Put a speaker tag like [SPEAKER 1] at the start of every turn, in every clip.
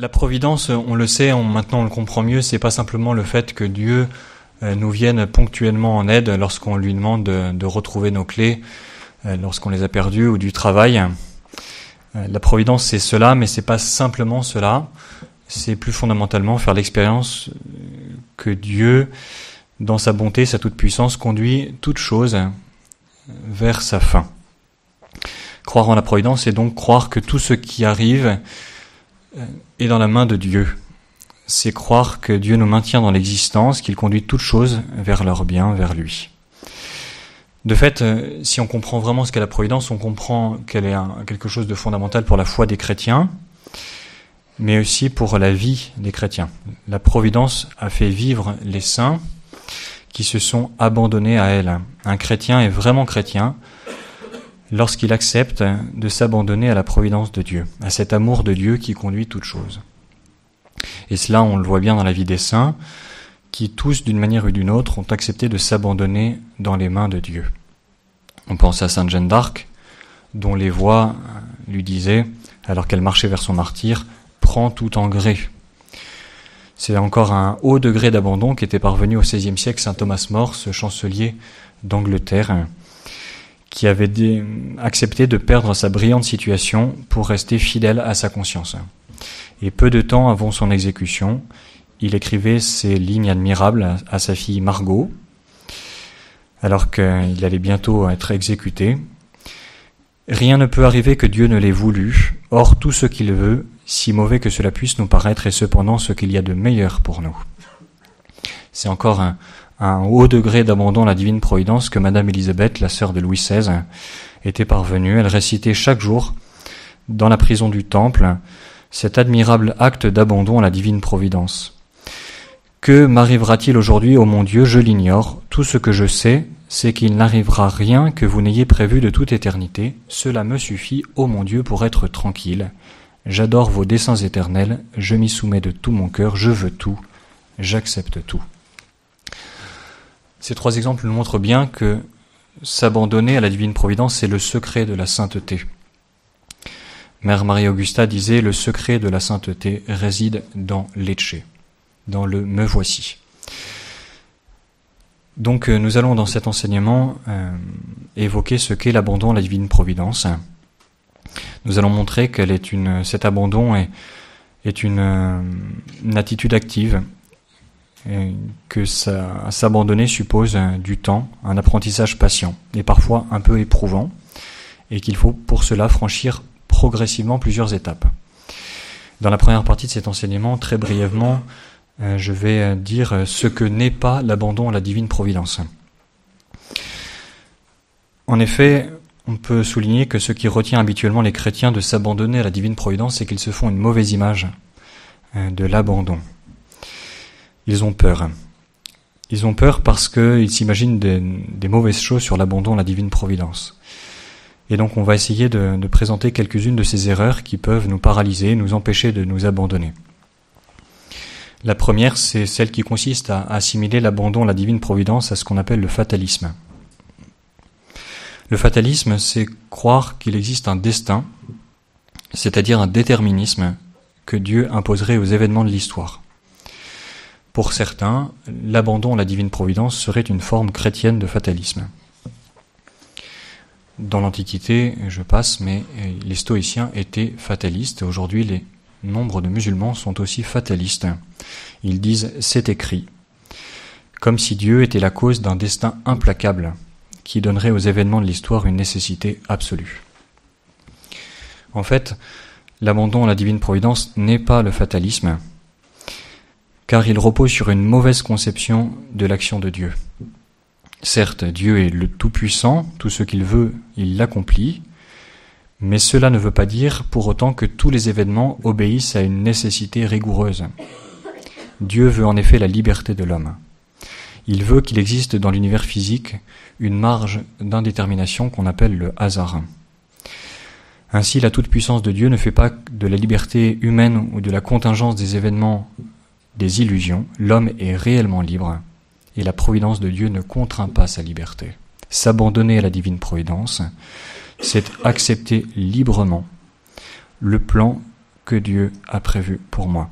[SPEAKER 1] La providence, on le sait, maintenant on le comprend mieux, c'est pas simplement le fait que Dieu euh, nous vienne ponctuellement en aide lorsqu'on lui demande de, retrouver nos clés, euh, lorsqu'on les a perdues ou du travail. Euh, la providence, c'est cela, mais c'est pas simplement cela. C'est plus fondamentalement faire l'expérience que Dieu, dans sa bonté, sa toute puissance, conduit toute chose vers sa fin. Croire en la providence, c'est donc croire que tout ce qui arrive est dans la main de Dieu. C'est croire que Dieu nous maintient dans l'existence, qu'il conduit toutes choses vers leur bien, vers lui. De fait, euh, si on comprend vraiment ce qu'est la providence, on comprend qu'elle est quelque chose de fondamental pour la foi des chrétiens, mais aussi pour la vie des chrétiens. La providence a fait vivre les saints qui se sont abandonnés à elle. Un chrétien est vraiment chrétien lorsqu'il accepte de s'abandonner à la providence de Dieu, à cet amour de Dieu qui conduit toutes choses. Et cela, on le voit bien dans la vie des saints, qui tous, d'une manière ou d'une autre, ont accepté de s'abandonner dans les mains de Dieu. On pense à Sainte Jeanne d'Arc, dont les voix lui disaient, alors qu'elle marchait vers son martyr, Prends tout en gré. C'est encore un haut degré d'abandon qui était parvenu au XVIe siècle Saint Thomas More, ce chancelier d'Angleterre, qui avait accepté de perdre sa brillante situation pour rester fidèle à sa conscience. Et peu de temps avant son exécution, il écrivait ces lignes admirables à, sa fille Margot, alors qu'il allait bientôt être exécuté. Rien ne peut arriver que Dieu ne l'ait voulu, or tout ce qu'il veut, si mauvais que cela puisse nous paraître, est cependant ce qu'il y a de meilleur pour nous. C'est encore un, un haut degré d'abandon à la divine providence que Madame Élisabeth, la sœur de Louis XVI, était parvenue. Elle récitait chaque jour, dans la prison du Temple, cet admirable acte d'abandon à la divine providence. Que m'arrivera-t-il aujourd'hui, ô mon Dieu, je l'ignore. Tout ce que je sais, c'est qu'il n'arrivera rien que vous n'ayez prévu de toute éternité. Cela me suffit, ô mon Dieu, pour être tranquille. J'adore vos desseins éternels, je m'y soumets de tout mon cœur, je veux tout, j'accepte tout. Ces trois exemples nous montrent bien que s'abandonner à la divine providence, c'est le secret de la sainteté. Mère Marie-Augusta disait Le secret de la sainteté réside dans l'Etche, dans le me voici. Donc euh, nous allons dans cet enseignement euh, évoquer ce qu'est l'abandon à la divine providence. Nous allons montrer qu'elle est une, cet abandon est, euh, une attitude active que s'abandonner suppose du temps, un apprentissage patient et parfois un peu éprouvant, et qu'il faut pour cela franchir progressivement plusieurs étapes. Dans la première partie de cet enseignement, très brièvement, euh, je vais dire ce que n'est pas l'abandon à la divine providence. En effet, on peut souligner que ce qui retient habituellement les chrétiens de s'abandonner à la divine providence, c'est qu'ils se font une mauvaise image euh, de l'abandon ils ont peur. Ils ont peur parce qu'ils s'imaginent des, mauvaises choses sur l'abandon à la divine providence. Et donc on va essayer de, de présenter quelques-unes de ces erreurs qui peuvent nous paralyser, nous empêcher de nous abandonner. La première, c'est celle qui consiste à assimiler l'abandon à la divine providence à ce qu'on appelle le fatalisme. Le fatalisme, c'est croire qu'il existe un destin, c'est-à-dire un déterminisme que Dieu imposerait aux événements de l'histoire. Pour certains, l'abandon à la divine providence serait une forme chrétienne de fatalisme. Dans l'Antiquité, je passe, mais euh, les stoïciens étaient fatalistes. Aujourd'hui, les nombres de musulmans sont aussi fatalistes. Ils disent c'est écrit, comme si Dieu était la cause d'un destin implacable qui donnerait aux événements de l'histoire une nécessité absolue. En fait, l'abandon à la divine providence n'est pas le fatalisme, car il repose sur une mauvaise conception de l'action de Dieu. Certes, Dieu est le Tout-Puissant, tout ce qu'il veut, il l'accomplit, mais cela ne veut pas dire pour autant que tous les événements obéissent à une nécessité rigoureuse. Dieu veut en effet la liberté de l'homme. Il veut qu'il existe dans l'univers physique une marge d'indétermination qu'on appelle le hasard. Ainsi, la toute-puissance de Dieu ne fait pas de la liberté humaine ou de la contingence des événements des illusions, l'homme est réellement libre et la providence de Dieu ne contraint pas sa liberté. S'abandonner à la divine providence, c'est accepter librement le plan que Dieu a prévu pour moi.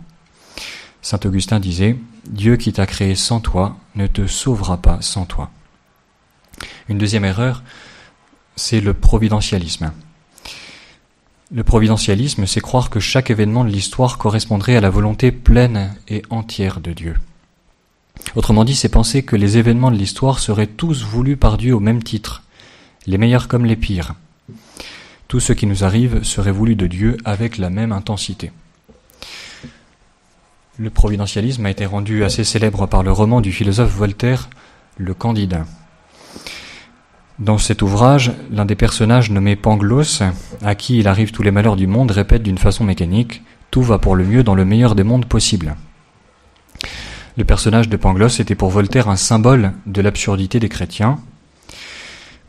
[SPEAKER 1] Saint Augustin disait, Dieu qui t'a créé sans toi ne te sauvera pas sans toi. Une deuxième erreur, c'est le providentialisme. Le providentialisme, c'est croire que chaque événement de l'histoire correspondrait à la volonté pleine et entière de Dieu. Autrement dit, c'est penser que les événements de l'histoire seraient tous voulus par Dieu au même titre, les meilleurs comme les pires. Tout ce qui nous arrive serait voulu de Dieu avec la même intensité. Le providentialisme a été rendu assez célèbre par le roman du philosophe Voltaire, Le Candide. Dans cet ouvrage, l'un des personnages nommé Pangloss, à qui il arrive tous les malheurs du monde, répète d'une façon mécanique Tout va pour le mieux dans le meilleur des mondes possibles. Le personnage de Pangloss était pour Voltaire un symbole de l'absurdité des chrétiens.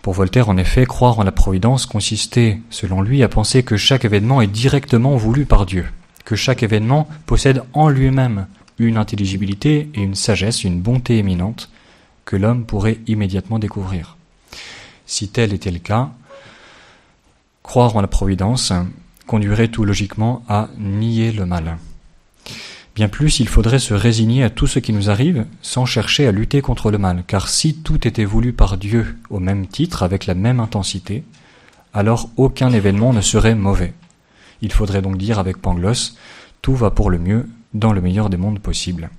[SPEAKER 1] Pour Voltaire, en effet, croire en la providence consistait, selon lui, à penser que chaque événement est directement voulu par Dieu que chaque événement possède en lui-même une intelligibilité et une sagesse, une bonté éminente que l'homme pourrait immédiatement découvrir. Si tel était le cas, croire en la providence conduirait tout logiquement à nier le mal. Bien plus, il faudrait se résigner à tout ce qui nous arrive sans chercher à lutter contre le mal, car si tout était voulu par Dieu au même titre, avec la même intensité, alors aucun événement ne serait mauvais. Il faudrait donc dire avec Pangloss, tout va pour le mieux dans le meilleur des mondes possibles,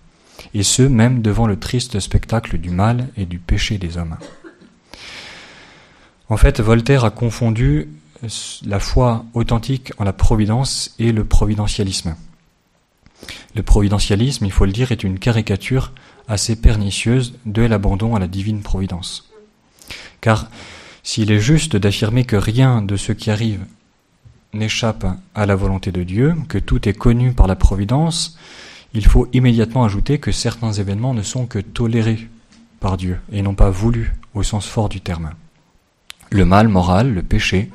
[SPEAKER 1] et ce même devant le triste spectacle du mal et du péché des hommes. En fait, Voltaire a confondu la foi authentique en la providence et le providentialisme. Le providentialisme, il faut le dire, est une caricature assez pernicieuse de l'abandon à la divine providence. Car s'il est juste d'affirmer que rien de ce qui arrive n'échappe à la volonté de Dieu, que tout est connu par la providence, il faut immédiatement ajouter que certains événements ne sont que tolérés par Dieu et non pas voulus au sens fort du terme. Le mal moral, le péché,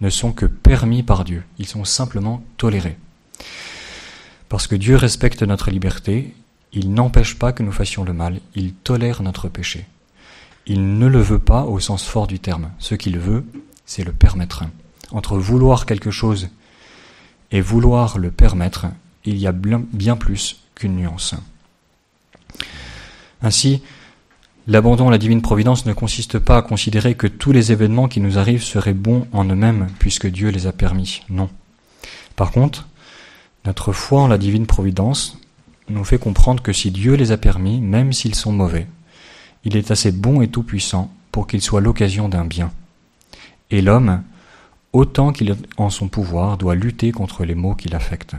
[SPEAKER 1] ne sont que permis par Dieu, ils sont simplement tolérés. Parce que Dieu respecte notre liberté, il n'empêche pas que nous fassions le mal, il tolère notre péché. Il ne le veut pas au sens fort du terme. Ce qu'il veut, c'est le permettre entre vouloir quelque chose et vouloir le permettre, il y a bien plus qu'une nuance. Ainsi, l'abandon à la divine providence ne consiste pas à considérer que tous les événements qui nous arrivent seraient bons en eux-mêmes puisque Dieu les a permis. Non. Par contre, notre foi en la divine providence nous fait comprendre que si Dieu les a permis, même s'ils sont mauvais, il est assez bon et tout-puissant pour qu'ils soient l'occasion d'un bien. Et l'homme, autant qu'il est en son pouvoir, doit lutter contre les maux qui l'affectent.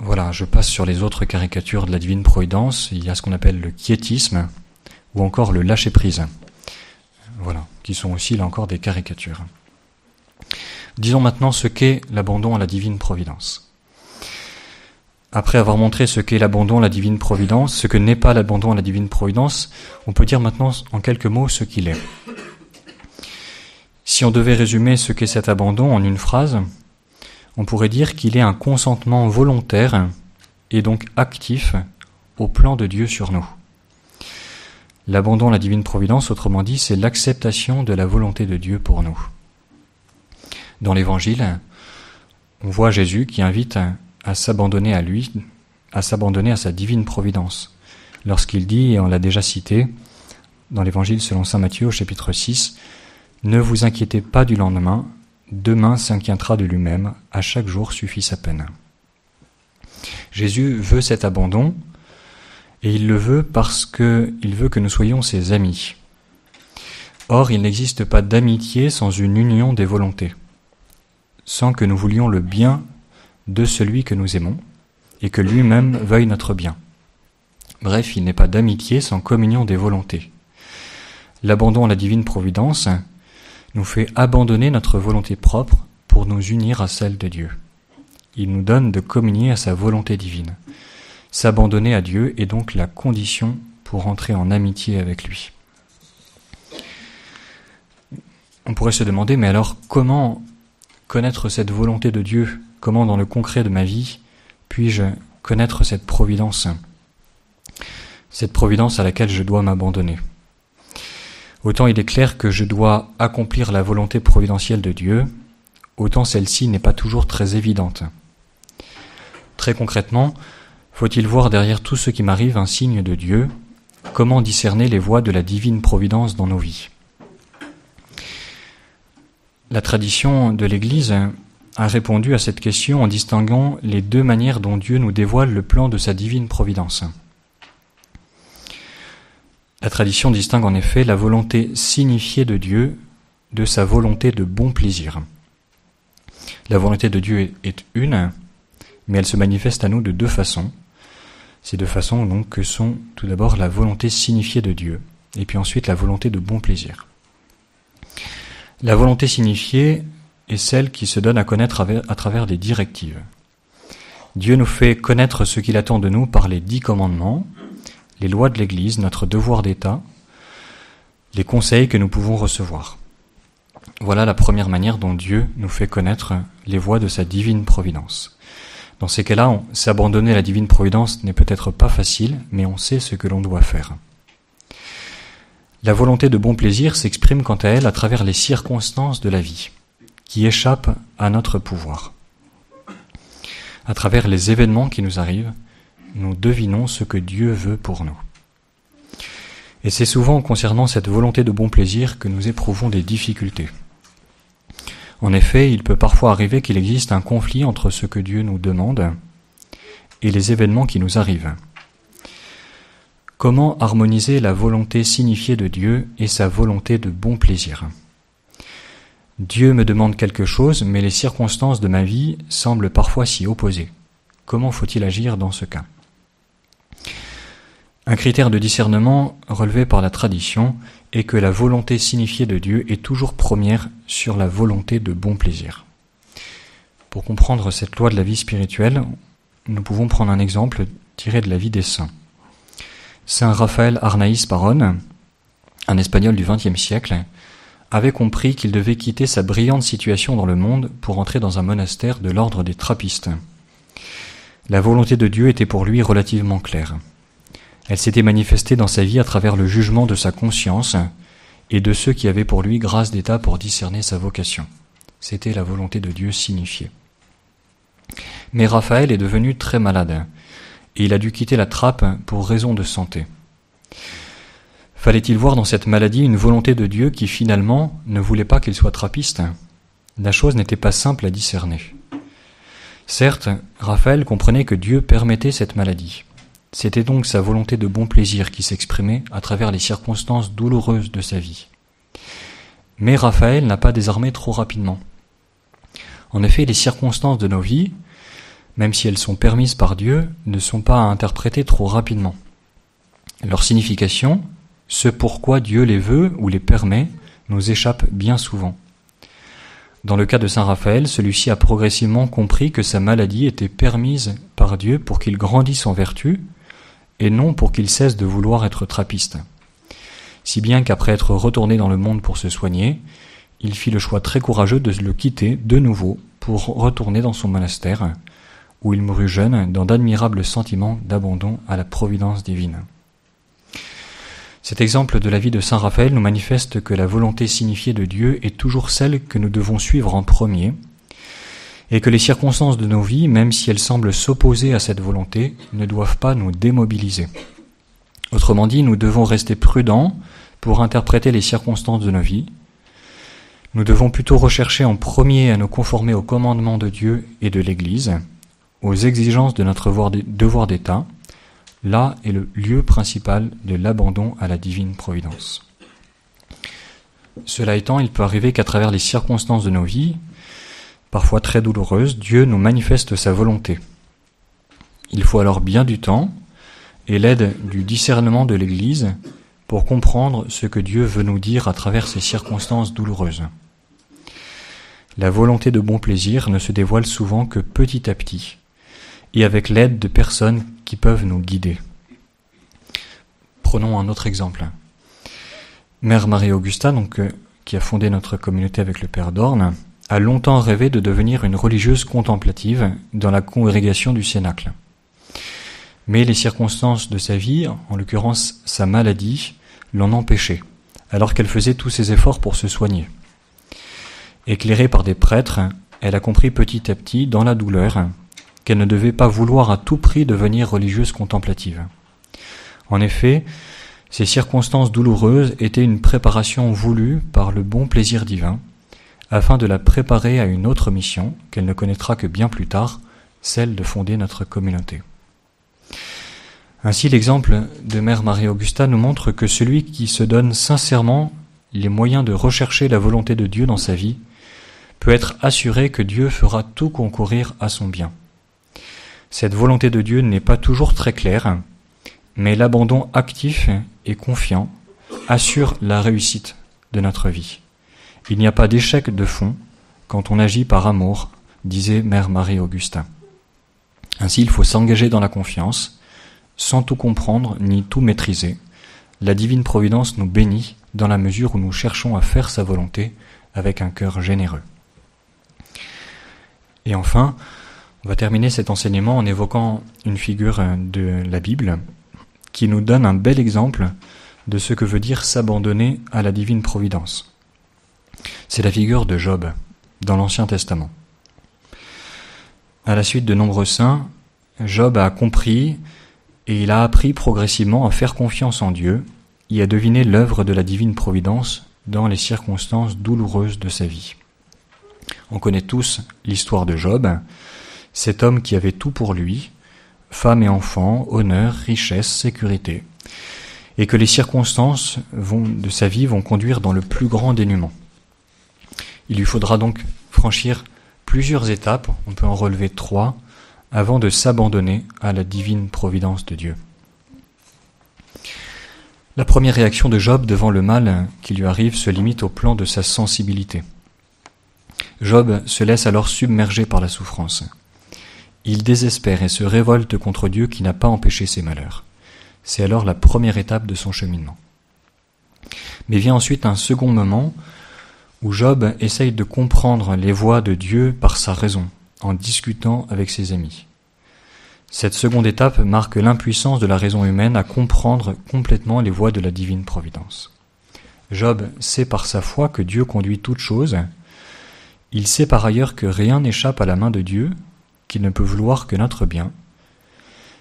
[SPEAKER 1] Voilà, je passe sur les autres caricatures de la divine providence. Il y a ce qu'on appelle le quiétisme ou encore le lâcher-prise. Voilà, qui sont aussi là encore des caricatures. Disons maintenant ce qu'est l'abandon à la divine providence. Après avoir montré ce qu'est l'abandon à la divine providence, ce que n'est pas l'abandon à la divine providence, on peut dire maintenant en quelques mots ce qu'il est. Si on devait résumer ce qu'est cet abandon en une phrase, on pourrait dire qu'il est un consentement volontaire et donc actif au plan de Dieu sur nous. L'abandon à la divine providence, autrement dit, c'est l'acceptation de la volonté de Dieu pour nous. Dans l'Évangile, on voit Jésus qui invite à, s'abandonner à lui, à s'abandonner à sa divine providence. Lorsqu'il dit, et on l'a déjà cité, dans l'Évangile selon Saint Matthieu au chapitre 6, ne vous inquiétez pas du lendemain, demain s'inquiétera de lui-même, à chaque jour suffit sa peine. Jésus veut cet abandon, et il le veut parce qu'il veut que nous soyons ses amis. Or, il n'existe pas d'amitié sans une union des volontés, sans que nous voulions le bien de celui que nous aimons, et que lui-même veuille notre bien. Bref, il n'est pas d'amitié sans communion des volontés. L'abandon à la divine providence, nous fait abandonner notre volonté propre pour nous unir à celle de Dieu. Il nous donne de communier à sa volonté divine. S'abandonner à Dieu est donc la condition pour entrer en amitié avec lui. On pourrait se demander, mais alors comment connaître cette volonté de Dieu? Comment dans le concret de ma vie puis-je connaître cette providence? Cette providence à laquelle je dois m'abandonner? Autant il est clair que je dois accomplir la volonté providentielle de Dieu, autant celle-ci n'est pas toujours très évidente. Très concrètement, faut-il voir derrière tout ce qui m'arrive un signe de Dieu? Comment discerner les voies de la divine providence dans nos vies? La tradition de l'Église a répondu à cette question en distinguant les deux manières dont Dieu nous dévoile le plan de sa divine providence. La tradition distingue en effet la volonté signifiée de Dieu de sa volonté de bon plaisir. La volonté de Dieu est une, mais elle se manifeste à nous de deux façons. Ces deux façons donc que sont tout d'abord la volonté signifiée de Dieu, et puis ensuite la volonté de bon plaisir. La volonté signifiée est celle qui se donne à connaître à travers des directives. Dieu nous fait connaître ce qu'il attend de nous par les dix commandements, les lois de l'Église, notre devoir d'État, les conseils que nous pouvons recevoir. Voilà la première manière dont Dieu nous fait connaître les voies de sa divine providence. Dans ces cas-là, s'abandonner à la divine providence n'est peut-être pas facile, mais on sait ce que l'on doit faire. La volonté de bon plaisir s'exprime quant à elle à travers les circonstances de la vie, qui échappent à notre pouvoir. À travers les événements qui nous arrivent, nous devinons ce que Dieu veut pour nous. Et c'est souvent concernant cette volonté de bon plaisir que nous éprouvons des difficultés. En effet, il peut parfois arriver qu'il existe un conflit entre ce que Dieu nous demande et les événements qui nous arrivent. Comment harmoniser la volonté signifiée de Dieu et sa volonté de bon plaisir? Dieu me demande quelque chose, mais les circonstances de ma vie semblent parfois s'y opposer. Comment faut-il agir dans ce cas? Un critère de discernement relevé par la tradition est que la volonté signifiée de Dieu est toujours première sur la volonté de bon plaisir. Pour comprendre cette loi de la vie spirituelle, nous pouvons prendre un exemple tiré de la vie des saints. Saint Raphaël Arnaïs Baron, un espagnol du XXe siècle, avait compris qu'il devait quitter sa brillante situation dans le monde pour entrer dans un monastère de l'ordre des trappistes. La volonté de Dieu était pour lui relativement claire. Elle s'était manifestée dans sa vie à travers le jugement de sa conscience et de ceux qui avaient pour lui grâce d'état pour discerner sa vocation. C'était la volonté de Dieu signifiée. Mais Raphaël est devenu très malade et il a dû quitter la trappe pour raison de santé. Fallait-il voir dans cette maladie une volonté de Dieu qui finalement ne voulait pas qu'il soit trappiste? La chose n'était pas simple à discerner. Certes, Raphaël comprenait que Dieu permettait cette maladie. C'était donc sa volonté de bon plaisir qui s'exprimait à travers les circonstances douloureuses de sa vie. Mais Raphaël n'a pas désarmé trop rapidement. En effet, les circonstances de nos vies, même si elles sont permises par Dieu, ne sont pas à interpréter trop rapidement. Leur signification, ce pourquoi Dieu les veut ou les permet, nous échappe bien souvent. Dans le cas de Saint Raphaël, celui-ci a progressivement compris que sa maladie était permise par Dieu pour qu'il grandisse en vertu, et non pour qu'il cesse de vouloir être trappiste. Si bien qu'après être retourné dans le monde pour se soigner, il fit le choix très courageux de le quitter de nouveau pour retourner dans son monastère, où il mourut jeune dans d'admirables sentiments d'abandon à la providence divine. Cet exemple de la vie de Saint Raphaël nous manifeste que la volonté signifiée de Dieu est toujours celle que nous devons suivre en premier, et que les circonstances de nos vies, même si elles semblent s'opposer à cette volonté, ne doivent pas nous démobiliser. Autrement dit, nous devons rester prudents pour interpréter les circonstances de nos vies. Nous devons plutôt rechercher en premier à nous conformer aux commandements de Dieu et de l'Église, aux exigences de notre devoir d'État. Là est le lieu principal de l'abandon à la divine providence. Cela étant, il peut arriver qu'à travers les circonstances de nos vies, parfois très douloureuse, Dieu nous manifeste sa volonté. Il faut alors bien du temps et l'aide du discernement de l'Église pour comprendre ce que Dieu veut nous dire à travers ces circonstances douloureuses. La volonté de bon plaisir ne se dévoile souvent que petit à petit et avec l'aide de personnes qui peuvent nous guider. Prenons un autre exemple. Mère Marie-Augusta, donc, euh, qui a fondé notre communauté avec le Père Dorne, a longtemps rêvé de devenir une religieuse contemplative dans la congrégation du Cénacle. Mais les circonstances de sa vie, en l'occurrence sa maladie, l'en empêchaient, alors qu'elle faisait tous ses efforts pour se soigner. Éclairée par des prêtres, elle a compris petit à petit, dans la douleur, qu'elle ne devait pas vouloir à tout prix devenir religieuse contemplative. En effet, ces circonstances douloureuses étaient une préparation voulue par le bon plaisir divin, afin de la préparer à une autre mission qu'elle ne connaîtra que bien plus tard, celle de fonder notre communauté. Ainsi, l'exemple de Mère Marie-Augusta nous montre que celui qui se donne sincèrement les moyens de rechercher la volonté de Dieu dans sa vie peut être assuré que Dieu fera tout concourir à son bien. Cette volonté de Dieu n'est pas toujours très claire, mais l'abandon actif et confiant assure la réussite de notre vie. Il n'y a pas d'échec de fond quand on agit par amour, disait Mère Marie-Augustin. Ainsi, il faut s'engager dans la confiance, sans tout comprendre ni tout maîtriser. La divine providence nous bénit dans la mesure où nous cherchons à faire sa volonté avec un cœur généreux. Et enfin, on va terminer cet enseignement en évoquant une figure de la Bible qui nous donne un bel exemple de ce que veut dire s'abandonner à la divine providence. C'est la figure de Job dans l'Ancien Testament. À la suite de nombreux saints, Job a compris et il a appris progressivement à faire confiance en Dieu et à deviner l'œuvre de la divine providence dans les circonstances douloureuses de sa vie. On connaît tous l'histoire de Job, cet homme qui avait tout pour lui, femme et enfants, honneur, richesse, sécurité, et que les circonstances de sa vie vont conduire dans le plus grand dénuement. Il lui faudra donc franchir plusieurs étapes, on peut en relever trois, avant de s'abandonner à la divine providence de Dieu. La première réaction de Job devant le mal qui lui arrive se limite au plan de sa sensibilité. Job se laisse alors submerger par la souffrance. Il désespère et se révolte contre Dieu qui n'a pas empêché ses malheurs. C'est alors la première étape de son cheminement. Mais vient ensuite un second moment où Job essaye de comprendre les voies de Dieu par sa raison, en discutant avec ses amis. Cette seconde étape marque l'impuissance de la raison humaine à comprendre complètement les voies de la divine providence. Job sait par sa foi que Dieu conduit toutes choses il sait par ailleurs que rien n'échappe à la main de Dieu, qu'il ne peut vouloir que notre bien.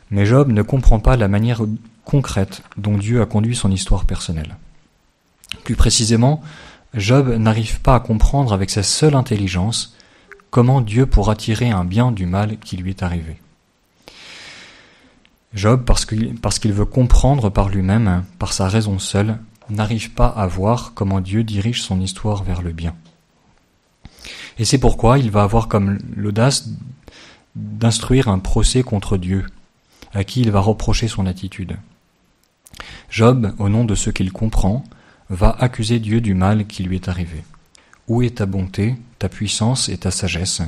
[SPEAKER 1] Mais Job ne comprend pas la manière concrète dont Dieu a conduit son histoire personnelle. Plus précisément, Job n'arrive pas à comprendre avec sa seule intelligence comment Dieu pourra tirer un bien du mal qui lui est arrivé. Job, parce qu'il veut comprendre par lui-même, par sa raison seule, n'arrive pas à voir comment Dieu dirige son histoire vers le bien. Et c'est pourquoi il va avoir comme l'audace d'instruire un procès contre Dieu, à qui il va reprocher son attitude. Job, au nom de ce qu'il comprend, va accuser Dieu du mal qui lui est arrivé. Où est ta bonté, ta puissance et ta sagesse,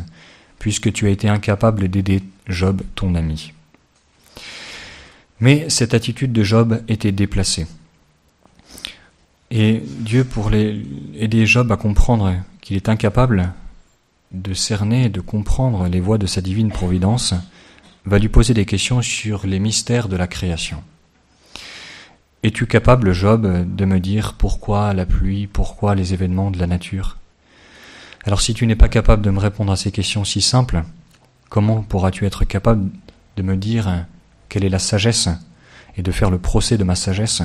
[SPEAKER 1] puisque tu as été incapable d'aider Job, ton ami? Mais cette attitude de Job était déplacée. Et Dieu, pour aider Job à comprendre qu'il est incapable de cerner et de comprendre les voies de sa divine providence, va lui poser des questions sur les mystères de la création. Es-tu capable, Job, de me dire pourquoi la pluie, pourquoi les événements de la nature? Alors si tu n'es pas capable de me répondre à ces questions si simples, comment pourras-tu être capable de me dire quelle est la sagesse et de faire le procès de ma sagesse?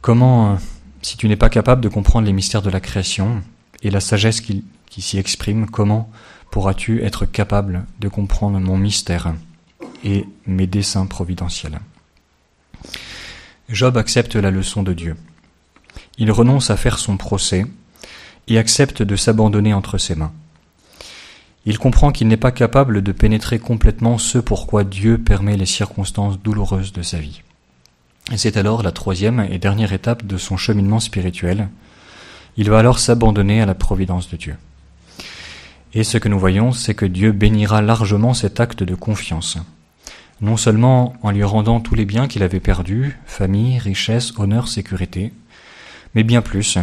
[SPEAKER 1] Comment, si tu n'es pas capable de comprendre les mystères de la création et la sagesse qui s'y exprime, comment pourras-tu être capable de comprendre mon mystère et mes desseins providentiels? Job accepte la leçon de Dieu. Il renonce à faire son procès et accepte de s'abandonner entre ses mains. Il comprend qu'il n'est pas capable de pénétrer complètement ce pourquoi Dieu permet les circonstances douloureuses de sa vie. Et c'est alors la troisième et dernière étape de son cheminement spirituel. Il va alors s'abandonner à la providence de Dieu. Et ce que nous voyons, c'est que Dieu bénira largement cet acte de confiance. Non seulement en lui rendant tous les biens qu'il avait perdus, famille, richesse, honneur, sécurité, mais bien plus,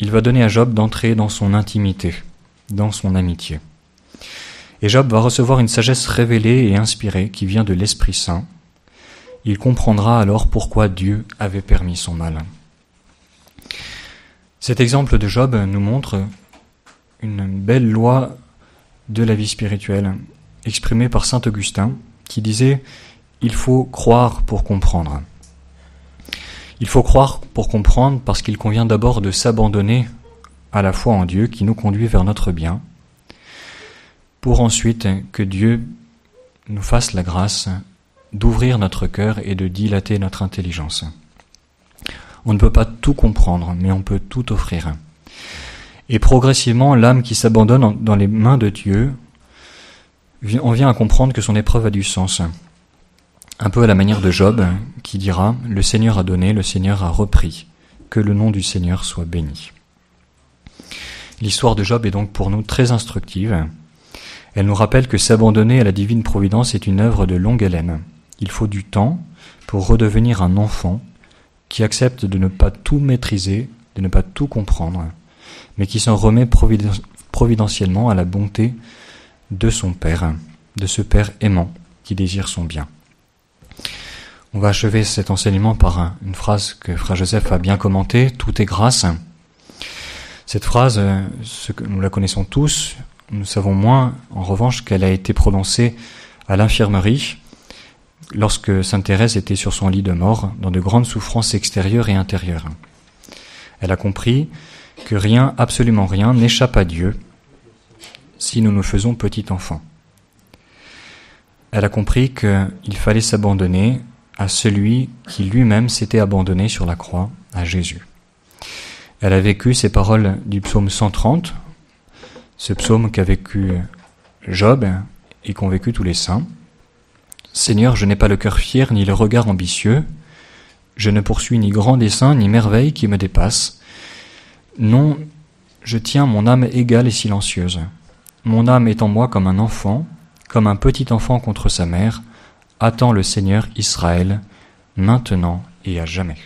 [SPEAKER 1] il va donner à Job d'entrer dans son intimité, dans son amitié. Et Job va recevoir une sagesse révélée et inspirée qui vient de l'Esprit Saint. Il comprendra alors pourquoi Dieu avait permis son mal. Cet exemple de Job nous montre une belle loi de la vie spirituelle exprimée par Saint Augustin qui disait Il faut croire pour comprendre. Il faut croire pour comprendre parce qu'il convient d'abord de s'abandonner à la foi en Dieu qui nous conduit vers notre bien, pour ensuite que Dieu nous fasse la grâce d'ouvrir notre cœur et de dilater notre intelligence. On ne peut pas tout comprendre, mais on peut tout offrir. Et progressivement, l'âme qui s'abandonne dans les mains de Dieu, on vient à comprendre que son épreuve a du sens. Un peu à la manière de Job, qui dira Le Seigneur a donné, le Seigneur a repris, que le nom du Seigneur soit béni. L'histoire de Job est donc pour nous très instructive. Elle nous rappelle que s'abandonner à la divine providence est une œuvre de longue haleine. Il faut du temps pour redevenir un enfant qui accepte de ne pas tout maîtriser, de ne pas tout comprendre, mais qui s'en remet providentiellement à la bonté de son Père, de ce Père aimant qui désire son bien. On va achever cet enseignement par une phrase que Frère Joseph a bien commentée, Tout est grâce. Cette phrase, que nous la connaissons tous, nous savons moins, en revanche, qu'elle a été prononcée à l'infirmerie lorsque Sainte Thérèse était sur son lit de mort, dans de grandes souffrances extérieures et intérieures. Elle a compris que rien, absolument rien, n'échappe à Dieu si nous nous faisons petit enfant. Elle a compris qu'il fallait s'abandonner à celui qui lui-même s'était abandonné sur la croix, à Jésus. Elle a vécu ces paroles du psaume 130, ce psaume qu'a vécu Job et qu'ont vécu tous les saints. Seigneur, je n'ai pas le cœur fier ni le regard ambitieux, je ne poursuis ni grand dessein ni merveille qui me dépasse. Non, je tiens mon âme égale et silencieuse. Mon âme est en moi comme un enfant, comme un petit enfant contre sa mère, attend le Seigneur Israël, maintenant et à jamais.